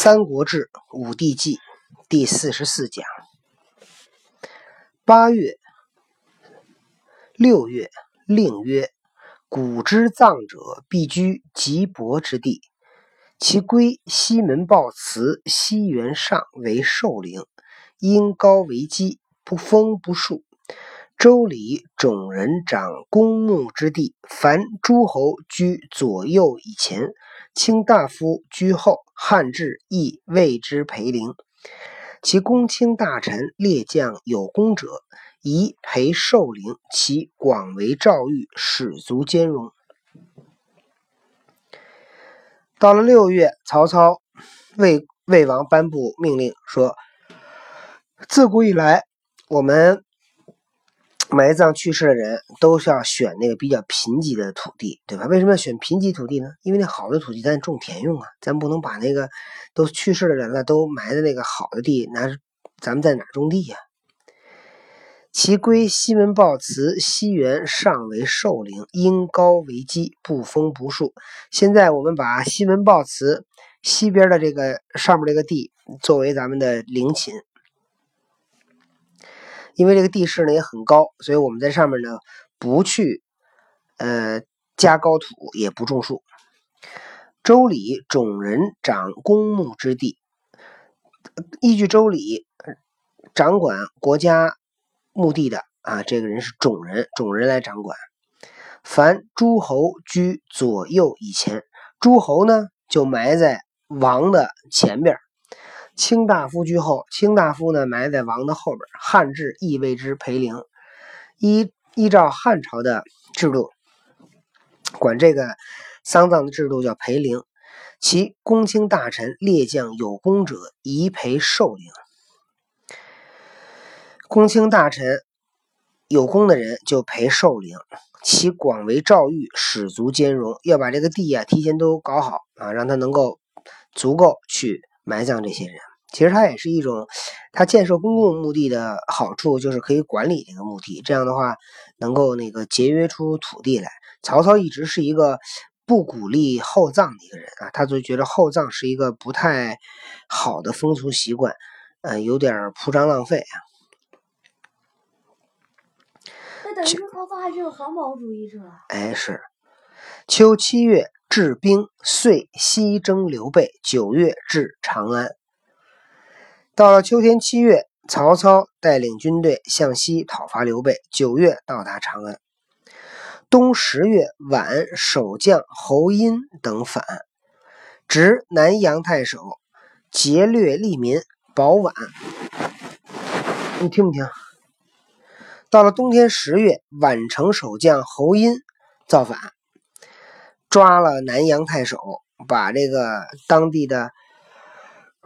三国志·武帝纪第四十四讲：八月、六月，令曰：“古之葬者，必居极薄之地。其归西门豹祠西园上为寿陵，因高为基，不封不树。周礼种人长公墓之地，凡诸侯居左右以前。”卿大夫居后，汉至亦谓之陪陵。其公卿大臣列将有功者，宜陪寿陵。其广为诏谕，使卒兼容。到了六月，曹操魏魏王颁布命令说：自古以来，我们。埋葬去世的人都是要选那个比较贫瘠的土地，对吧？为什么要选贫瘠土地呢？因为那好的土地咱种田用啊，咱不能把那个都去世的人了都埋在那个好的地，那咱们在哪种地呀？其归西门豹祠西园上为寿陵，因高为基，不封不树。现在我们把西门豹祠西边的这个上面这个地作为咱们的陵寝。因为这个地势呢也很高，所以我们在上面呢不去呃加高土，也不种树。周礼种人掌公墓之地，依据周礼，掌管国家墓地的啊，这个人是种人，种人来掌管。凡诸侯居左右以前，诸侯呢就埋在王的前边。卿大夫居后，卿大夫呢埋在王的后边。汉制亦谓之陪陵。依依照汉朝的制度，管这个丧葬的制度叫陪陵。其公卿大臣列将有功者，宜陪寿陵。公卿大臣有功的人就陪寿陵。其广为诏谕，使足兼容。要把这个地啊提前都搞好啊，让他能够足够去埋葬这些人。其实它也是一种，它建设公共墓地的好处就是可以管理这个墓地，这样的话能够那个节约出土地来。曹操一直是一个不鼓励厚葬的一个人啊，他就觉得厚葬是一个不太好的风俗习惯，嗯，有点铺张浪费啊。那等于说曹操还是个环保主义者。哎，是。秋七月治兵，遂西征刘备。九月至长安。到了秋天七月，曹操带领军队向西讨伐刘备。九月到达长安。冬十月晚，守将侯音等反，执南阳太守，劫掠利民，保宛。你听不听？到了冬天十月，宛城守将侯音造反，抓了南阳太守，把这个当地的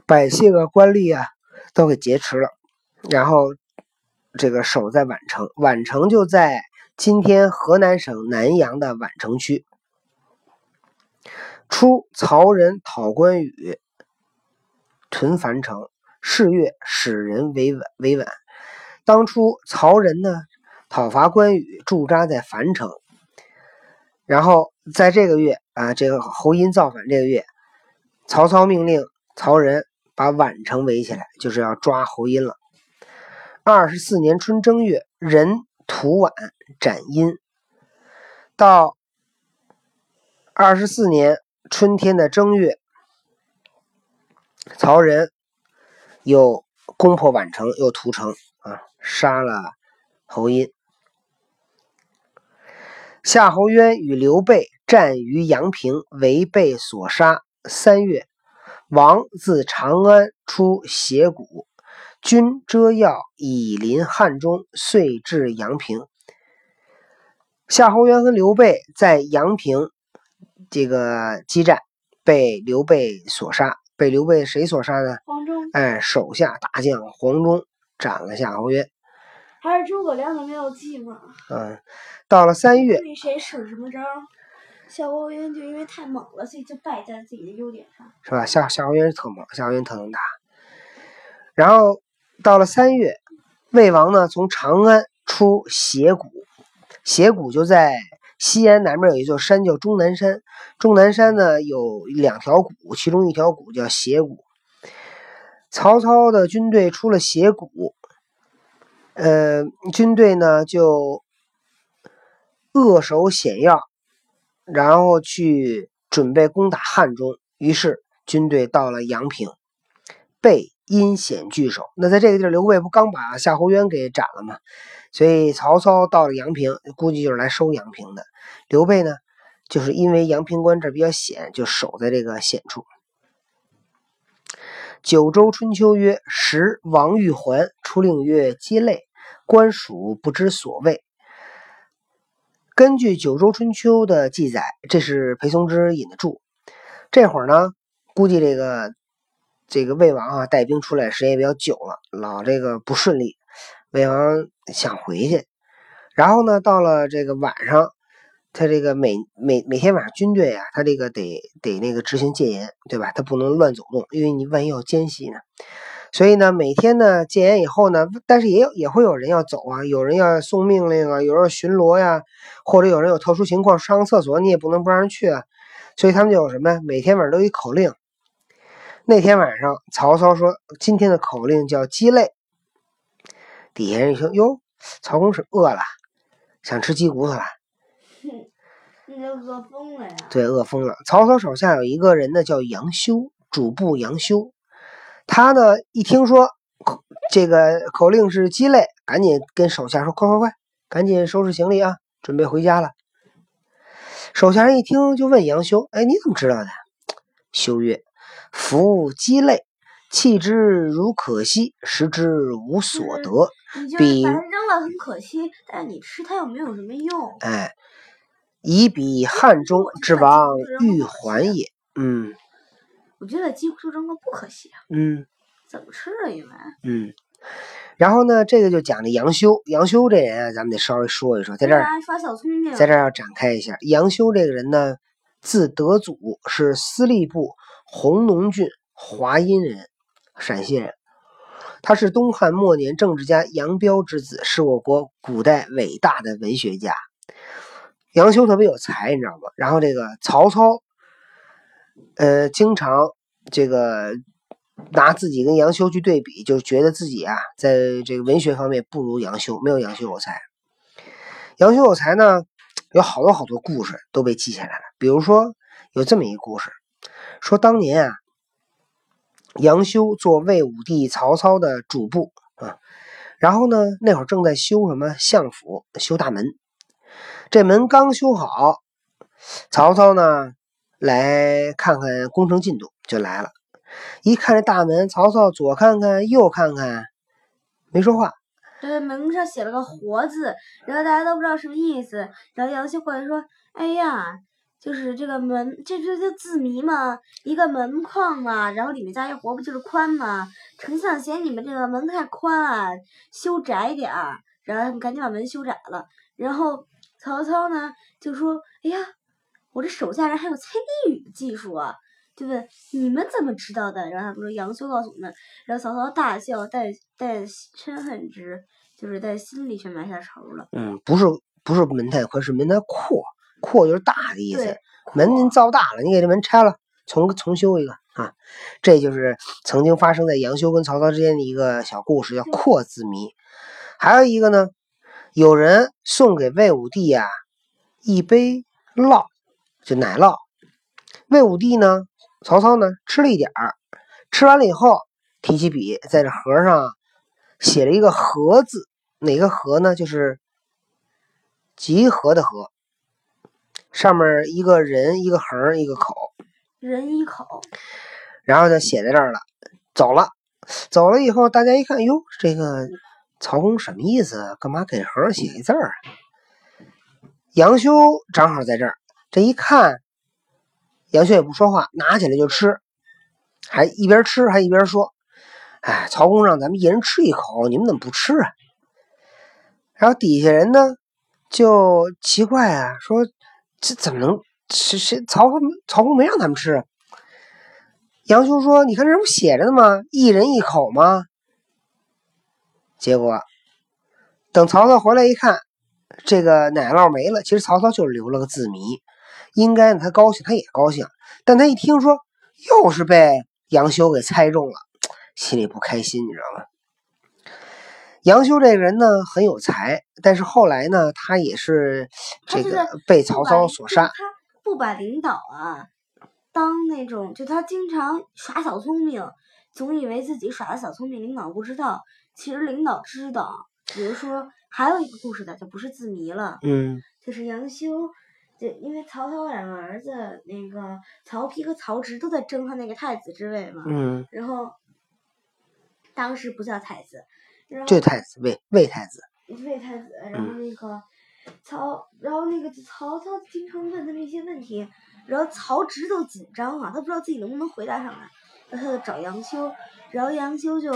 百姓啊、官吏啊。都给劫持了，然后这个守在宛城，宛城就在今天河南省南阳的宛城区。初，曹仁讨关羽，屯樊城，是月，使人为稳为稳。当初曹仁呢讨伐关羽，驻扎在樊城，然后在这个月啊，这个侯音造反这个月，曹操命令曹仁。把宛城围起来，就是要抓侯音了。二十四年春正月，人屠宛，斩殷。到二十四年春天的正月，曹仁又攻破宛城，又屠城啊，杀了侯音。夏侯渊与刘备战于阳平，为被所杀。三月。王自长安出斜谷，军遮要以临汉中，遂至阳平。夏侯渊和刘备在阳平这个激战，被刘备所杀。被刘备谁所杀呢？黄忠。哎，手下大将黄忠斩了夏侯渊。还是诸葛亮的妙计嘛。嗯，到了三月。对谁使什么招？夏侯渊就因为太猛了，所以就败在自己的优点上，是吧？夏夏侯渊特猛，夏侯渊特能打。然后到了三月，魏王呢从长安出斜谷，斜谷就在西安南面有一座山叫终南山。终南山呢有两条谷，其中一条谷叫斜谷。曹操的军队出了斜谷，呃，军队呢就扼守险要，然后去准备攻打汉中。于是军队到了阳平，被阴险据守。那在这个地儿，刘备不刚把夏侯渊给斩了吗？所以曹操到了阳平，估计就是来收阳平的。刘备呢，就是因为阳平关这比较险，就守在这个险处。九州春秋曰：“时王玉环出令曰：‘皆累，官属不知所谓。’”根据《九州春秋》的记载，这是裴松之引的注。这会儿呢，估计这个这个魏王啊带兵出来时间也比较久了，老这个不顺利。魏王想回去，然后呢，到了这个晚上，他这个每每每天晚上军队啊，他这个得得那个执行戒严，对吧？他不能乱走动，因为你万一要奸细呢。所以呢，每天呢戒严以后呢，但是也有也会有人要走啊，有人要送命令啊，有人巡逻呀，或者有人有特殊情况上个厕所，你也不能不让人去啊。所以他们就有什么？每天晚上都有一口令。那天晚上，曹操说今天的口令叫鸡肋。底下人一听，哟，曹公是饿了，想吃鸡骨头了。那就饿疯了呀。对，饿疯了。曹操手下有一个人呢，叫杨修，主簿杨修。他呢，一听说这个口令是鸡肋，赶紧跟手下说：“快快快，赶紧收拾行李啊，准备回家了。”手下人一听，就问杨修：“哎，你怎么知道的？”修曰：“夫鸡肋。”弃之如可惜，食之无所得。你就把它扔了很可惜，但你吃它又没有什么用。哎，以彼汉中之王欲还也。嗯，我觉得几乎扔了不可惜啊。嗯，怎么吃啊？因为嗯，然后呢，这个就讲的杨修。杨修这人啊，咱们得稍微说一说，在这儿耍小聪明，在这儿要展开一下。杨修这个人呢，字德祖，是司隶部弘农郡华阴人。陕西人，他是东汉末年政治家杨彪之子，是我国古代伟大的文学家。杨修特别有才，你知道吗？然后这个曹操，呃，经常这个拿自己跟杨修去对比，就觉得自己啊，在这个文学方面不如杨修，没有杨修有才。杨修有才呢，有好多好多故事都被记下来了。比如说，有这么一个故事，说当年啊。杨修做魏武帝曹操的主簿啊，然后呢，那会儿正在修什么相府，修大门。这门刚修好，曹操呢来看看工程进度，就来了。一看这大门，曹操左看看右看看，没说话。对，门上写了个“活”字，然后大家都不知道什么意思。然后杨修过来说：“哎呀。”就是这个门，这这这字谜嘛，一个门框嘛，然后里面加一活，不就是宽嘛？丞相嫌你们这个门太宽啊，修窄点儿，然后赶紧把门修窄了。然后曹操呢就说：“哎呀，我这手下人还有猜谜语的技术啊，对不对？你们怎么知道的？”然后他不说杨修告诉我们，然后曹操大笑，带带嗔恨之，就是在心里却埋下仇了。嗯，不是不是门太宽，是门太阔。阔就是大的意思，门您造大了，你给这门拆了，重重修一个啊！这就是曾经发生在杨修跟曹操之间的一个小故事，叫阔字谜。还有一个呢，有人送给魏武帝啊一杯酪，就奶酪。魏武帝呢，曹操呢吃了一点儿，吃完了以后，提起笔在这盒上写了一个“和”字，哪个“和”呢？就是集合的“合”。上面一个人，一个横，一个口，人一口，然后就写在这儿了。走了，走了以后，大家一看，哟，这个曹公什么意思？干嘛给盒写一字儿啊？杨修正好在这儿，这一看，杨修也不说话，拿起来就吃，还一边吃还一边说：“哎，曹公让咱们一人吃一口，你们怎么不吃啊？”然后底下人呢就奇怪啊，说。这怎么能？谁谁曹公曹公没让他们吃。杨修说：“你看这不写着呢吗？一人一口吗？”结果等曹操回来一看，这个奶酪没了。其实曹操就留了个字谜，应该他高兴，他也高兴。但他一听说又是被杨修给猜中了，心里不开心，你知道吗？杨修这个人呢很有才，但是后来呢，他也是这个被曹操所杀。他不把领导啊当那种，就他经常耍小聪明，总以为自己耍的小聪明，领导不知道，其实领导知道。比如说，还有一个故事的就不是字谜了，嗯，就是杨修，就因为曹操两个儿子，那个曹丕和曹植都在争他那个太子之位嘛，嗯，然后当时不叫太子。就太子魏魏太子，魏太子，然后那个曹，然后那个曹操经常问他那些问题，然后曹植都紧张啊，他不知道自己能不能回答上来，然后他就找杨修，然后杨修就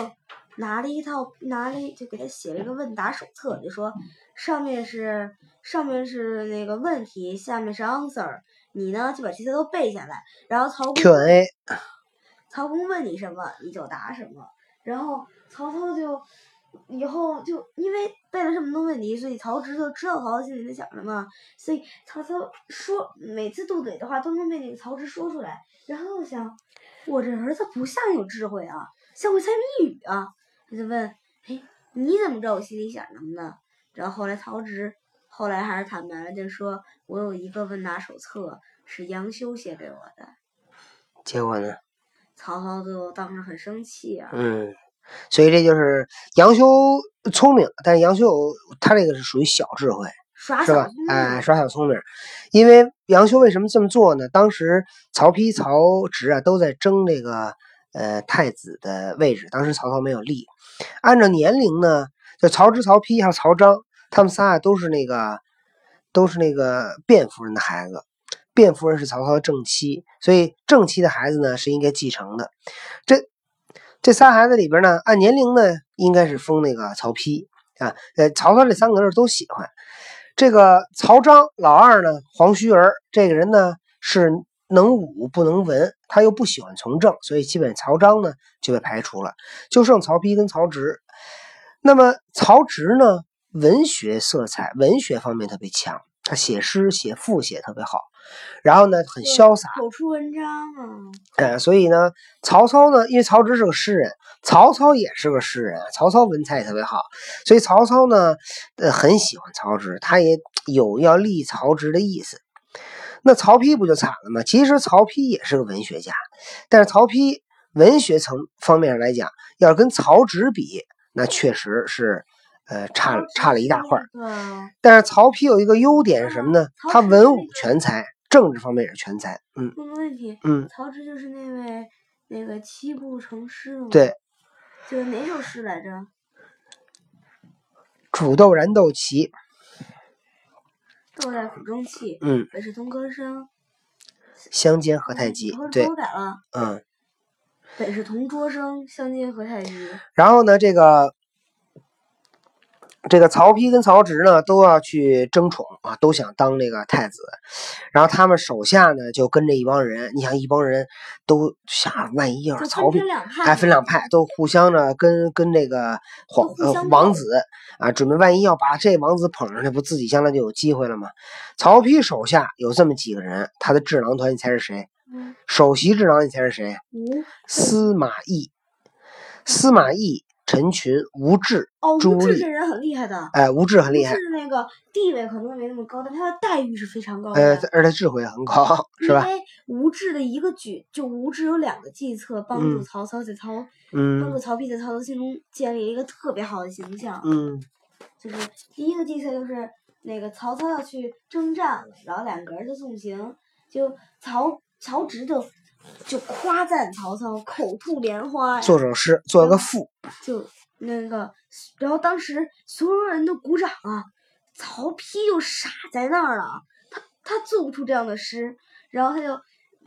拿了一套，拿了就给他写了一个问答手册，就说上面是上面是那个问题，下面是 answer，你呢就把这些都背下来，然后曹公 Q&A，曹公问你什么你就答什么，然后曹操就。以后就因为背了这么多问题，所以曹植就知道曹操心里在想什么，所以曹操说每次斗嘴的话都能被那个曹植说出来。然后想，我这儿子不像有智慧啊，像会猜谜语啊。他就问，哎，你怎么知道我心里想什么呢？然后后来曹植后来还是坦白了，就说我有一个问答手册是杨修写给我的。结果呢？曹操就当时很生气啊。嗯。所以这就是杨修聪明，但是杨修他这个是属于小智慧，是吧？哎，耍小聪明。因为杨修为什么这么做呢？当时曹丕、曹植啊都在争这个呃太子的位置，当时曹操没有立。按照年龄呢，就曹植、曹丕还有曹彰，他们仨都是那个都是那个卞夫人的孩子。卞夫人是曹操的正妻，所以正妻的孩子呢是应该继承的。这。这仨孩子里边呢，按年龄呢，应该是封那个曹丕啊。呃，曹操这三个人都喜欢。这个曹彰老二呢，黄须儿这个人呢是能武不能文，他又不喜欢从政，所以基本曹彰呢就被排除了，就剩曹丕跟曹植。那么曹植呢，文学色彩，文学方面特别强，他写诗写赋写特别好。然后呢，很潇洒，口出文章啊。呃，所以呢，曹操呢，因为曹植是个诗人，曹操也是个诗人，曹操文采也特别好，所以曹操呢，呃，很喜欢曹植，他也有要立曹植的意思。那曹丕不就惨了吗？其实曹丕也是个文学家，但是曹丕文学层方面来讲，要跟曹植比，那确实是，呃，差差了一大块。但是曹丕有一个优点是什么呢？他文武全才。政治方面也是全才，嗯。问个问题，嗯，曹植就是那位那个七步成诗吗？对。就是哪首诗来着？煮豆燃豆萁。豆在釜中泣。嗯。本是同歌声。相煎何太急。对。嗯。北是同桌生，相煎何太急。然后呢，这个。这个曹丕跟曹植呢，都要去争宠啊，都想当这个太子。然后他们手下呢，就跟着一帮人。你想，一帮人都想，万一要是曹丕，哎，分两派，都互相呢跟跟这个皇呃王子啊，准备万一要把这王子捧上去，不自己将来就有机会了吗？曹丕手下有这么几个人，他的智囊团，你猜是谁？首席智囊，你猜是谁？司马懿。司马懿。陈群、吴质、朱棣这人很厉害的。哎，吴质很厉害。是那个地位可能没那么高，但他的待遇是非常高的。呃，而且智慧也很高，是吧？因为吴质的一个举，就吴质有两个计策，帮助曹操在曹，帮助曹丕在曹操心中建立一个特别好的形象。嗯，就是第一个计策就是那个曹操要去征战了，然后两个人就送行，就曹曹植就。就夸赞曹操，口吐莲花，做首诗，做个赋，就那个，然后当时所有人都鼓掌啊，曹丕就傻在那儿了，他他做不出这样的诗，然后他就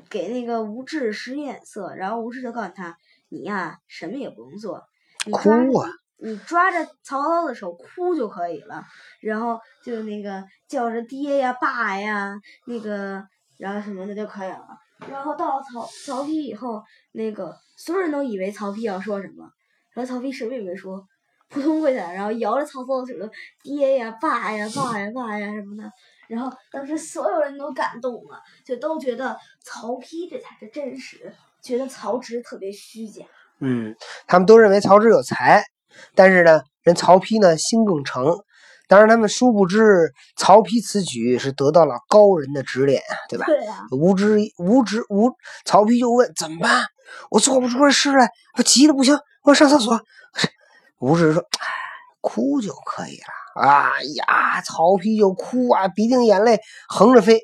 给那个吴质使眼色，然后吴质就告诉他，你呀什么也不用做，你哭啊，你抓着曹操的手哭就可以了，然后就那个叫着爹呀爸呀，那个然后什么的就可以了。然后到了曹曹丕以后，那个所有人都以为曹丕要说什么，然后曹丕什么也没说，扑通跪下来，然后摇着曹操的手，爹呀，爸呀，爸呀，爸呀什么的。然后当时所有人都感动了，就都觉得曹丕这才是真实，觉得曹植特别虚假。嗯，他们都认为曹植有才，但是呢，人曹丕呢心更诚。当然，他们殊不知曹丕此举是得到了高人的指点，对吧？对呀、无知无知无，曹丕就问怎么办？我做不出这事来，我急的不行，我要上厕所。吴志说：“哎，哭就可以了。”哎呀，曹丕就哭啊，鼻涕眼泪横着飞。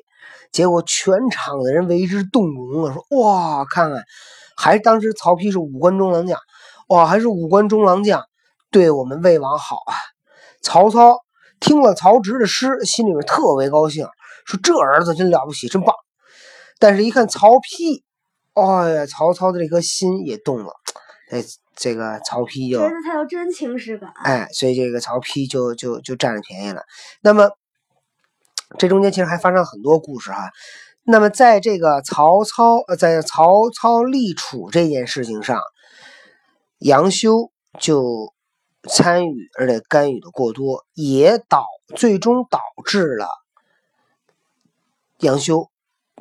结果全场的人为之动容了，说：“哇，看看，还当时曹丕是五官中郎将，哇，还是五官中郎将，对我们魏王好啊。”曹操听了曹植的诗，心里面特别高兴，说：“这儿子真了不起，真棒。”但是，一看曹丕，哎呀，曹操的这颗心也动了。哎，这个曹丕就觉得他有真情实感。哎，所以这个曹丕就就就占了便宜了。那么这中间其实还发生了很多故事哈。那么在这个曹操呃，在曹操立储这件事情上，杨修就参与而且干预的过多，也导最终导致了杨修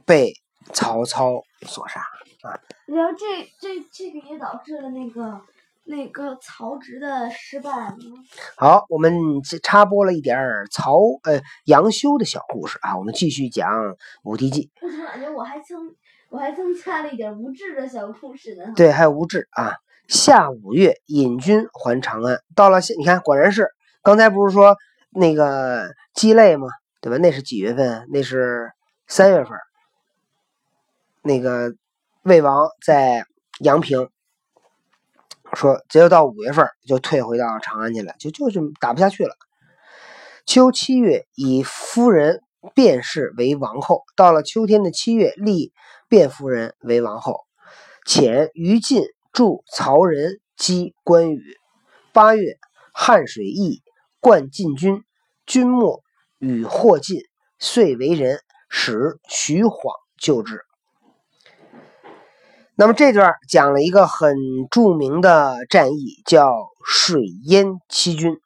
被曹操所杀啊。然后这这这个也导致了那个那个曹植的失败。好，我们插播了一点儿曹呃杨修的小故事啊，我们继续讲《武帝纪》。我怎么感觉我还增我还增加了一点无知的小故事呢？对，还有吴志啊。下五月，引军还长安。到了，你看，果然是刚才不是说那个鸡肋吗？对吧？那是几月份？那是三月份。那个魏王在阳平说，只有到五月份就退回到长安去了，就就是打不下去了。秋七月，以夫人卞氏为王后。到了秋天的七月，立卞夫人为王后。遣于禁助曹仁击关羽。八月，汉水驿灌进军，军没与霍进，遂为人，使徐晃救之。那么这段讲了一个很著名的战役，叫水淹七军。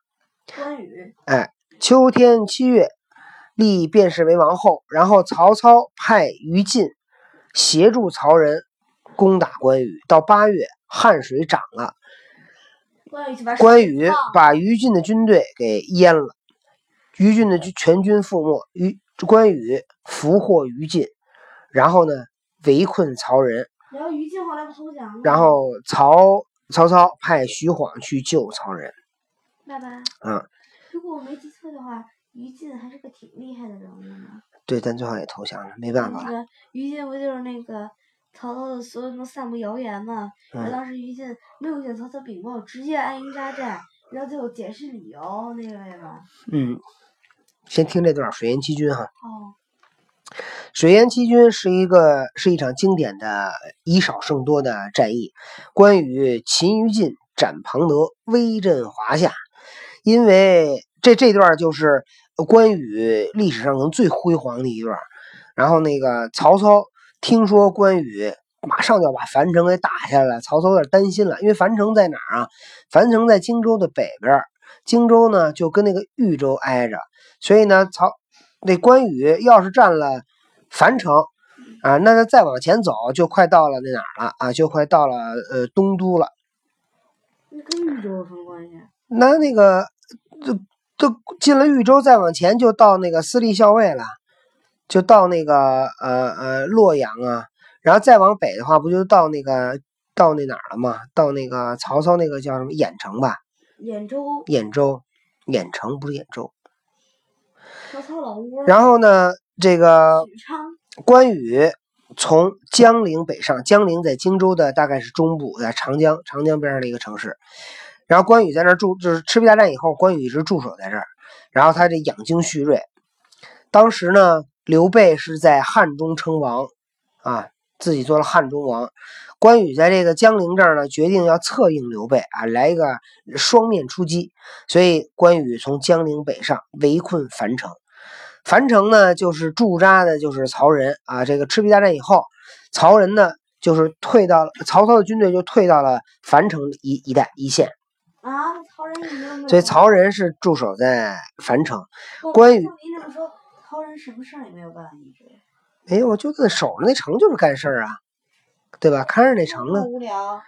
关羽哎，秋天七月，立卞氏为王后，然后曹操派于禁协助曹仁攻打关羽。到八月，汉水涨了，关羽把于禁的军队给淹了，于禁的军全军覆没。于关羽俘获于禁，然后呢围困曹仁，然后于禁后来不投降了吗？然后曹曹操派徐晃去救曹仁。爸爸，嗯，如果我没记错的话，于禁还是个挺厉害的人物呢。对，但最后也投降了，没办法了。那个于禁不就是那个曹操的所有那种散布谣言嘛？然后嗯，当时于禁没有向曹操禀报，直接安营扎寨，然后最后解释理由那个对吧？嗯，先听这段水淹七军哈。哦，水淹七军是一个是一场经典的以少胜多的战役。关羽擒于禁，斩庞德，威震华夏。因为这这段就是关羽历史上可能最辉煌的一段。然后那个曹操听说关羽马上就要把樊城给打下来，曹操有点担心了，因为樊城在哪儿啊？樊城在荆州的北边，荆州呢就跟那个豫州挨着，所以呢曹那关羽要是占了樊城啊，那他再往前走就快到了那哪儿了啊，就快到了呃东都了。那跟豫州有什么关系？那那个这都进了豫州，再往前就到那个私立校尉了，就到那个呃呃洛阳啊，然后再往北的话，不就到那个到那哪儿了吗？到那个曹操那个叫什么兖城吧？兖州，兖州，兖城不是兖州。曹操老窝。然后呢，这个，关羽从江陵北上，江陵在荆州的大概是中部，在长江长江边上的一个城市。然后关羽在那儿驻，就是赤壁大战以后，关羽一直驻守在这儿。然后他这养精蓄锐。当时呢，刘备是在汉中称王，啊，自己做了汉中王。关羽在这个江陵这儿呢，决定要策应刘备啊，来一个双面出击。所以关羽从江陵北上，围困樊城。樊城呢，就是驻扎的，就是曹仁啊。这个赤壁大战以后，曹仁呢，就是退到了曹操的军队就退到了樊城一一带一线，啊，曹仁所以曹仁是驻守在樊城。关羽照您这么说，曹仁什么事儿也没有办法解决没有，就在守着那城就是干事儿啊，对吧？看着那城呢，无聊。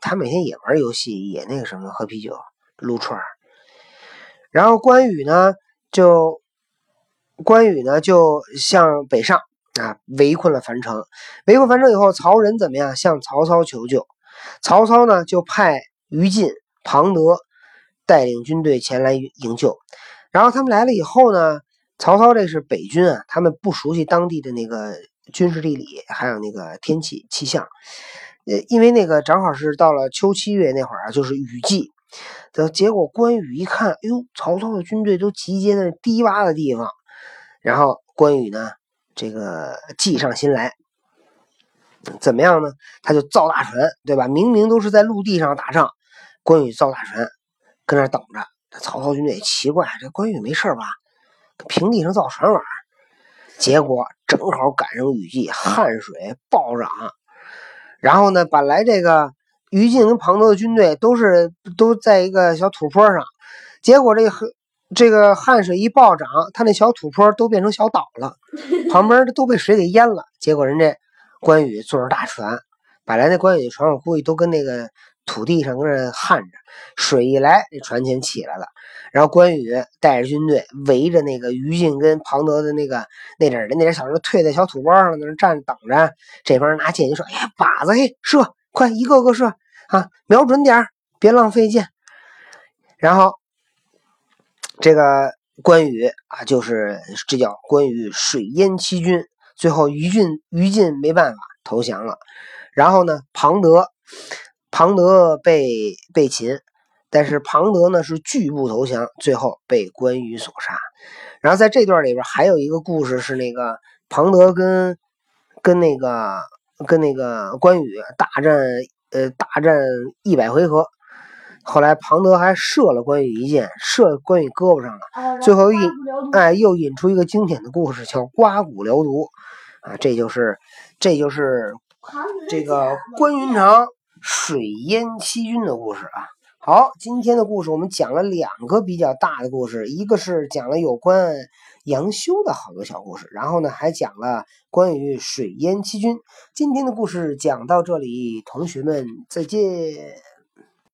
他每天也玩游戏，也那个什么喝啤酒、撸串儿。然后关羽呢，就关羽呢就向北上啊，围困了樊城。围困樊城以后，曹仁怎么样？向曹操求救。曹操呢就派于禁、庞德带领军队前来营救。然后他们来了以后呢，曹操这是北军啊，他们不熟悉当地的那个军事地理，还有那个天气气象。呃，因为那个正好是到了秋七月那会儿啊，就是雨季。的结果，关羽一看，哎呦，曹操的军队都集结在低洼的地方。然后关羽呢，这个计上心来，怎么样呢？他就造大船，对吧？明明都是在陆地上打仗，关羽造大船，跟那等着。曹操军队奇怪，这关羽没事吧？平地上造船玩。结果正好赶上雨季，汗水暴涨。然后呢，本来这个于禁跟庞德的军队都是都在一个小土坡上，结果这个这个汗水一暴涨，他那小土坡都变成小岛了，旁边都被水给淹了。结果人家关羽坐着大船，本来那关羽的船我估计都跟那个土地上跟着焊着，水一来，这船全起来了。然后关羽带着军队围着那个于禁跟庞德的那个那点儿的那点小人退在小土包上，在那站着等着。这帮人拿箭就说：“哎呀，靶子嘿，射，快一个个射啊，瞄准点别浪费箭。”然后这个关羽啊，就是这叫关羽水淹七军，最后于禁于禁没办法投降了。然后呢，庞德庞德被被擒。但是庞德呢是拒不投降，最后被关羽所杀。然后在这段里边还有一个故事是那个庞德跟跟那个跟那个关羽大战，呃，大战一百回合。后来庞德还射了关羽一箭，射关羽胳膊上了。最后引哎又引出一个经典的故事，叫刮骨疗毒啊，这就是这就是这个关云长水淹七军的故事啊。好，今天的故事我们讲了两个比较大的故事，一个是讲了有关杨修的好多小故事，然后呢还讲了关于水淹七军。今天的故事讲到这里，同学们再见。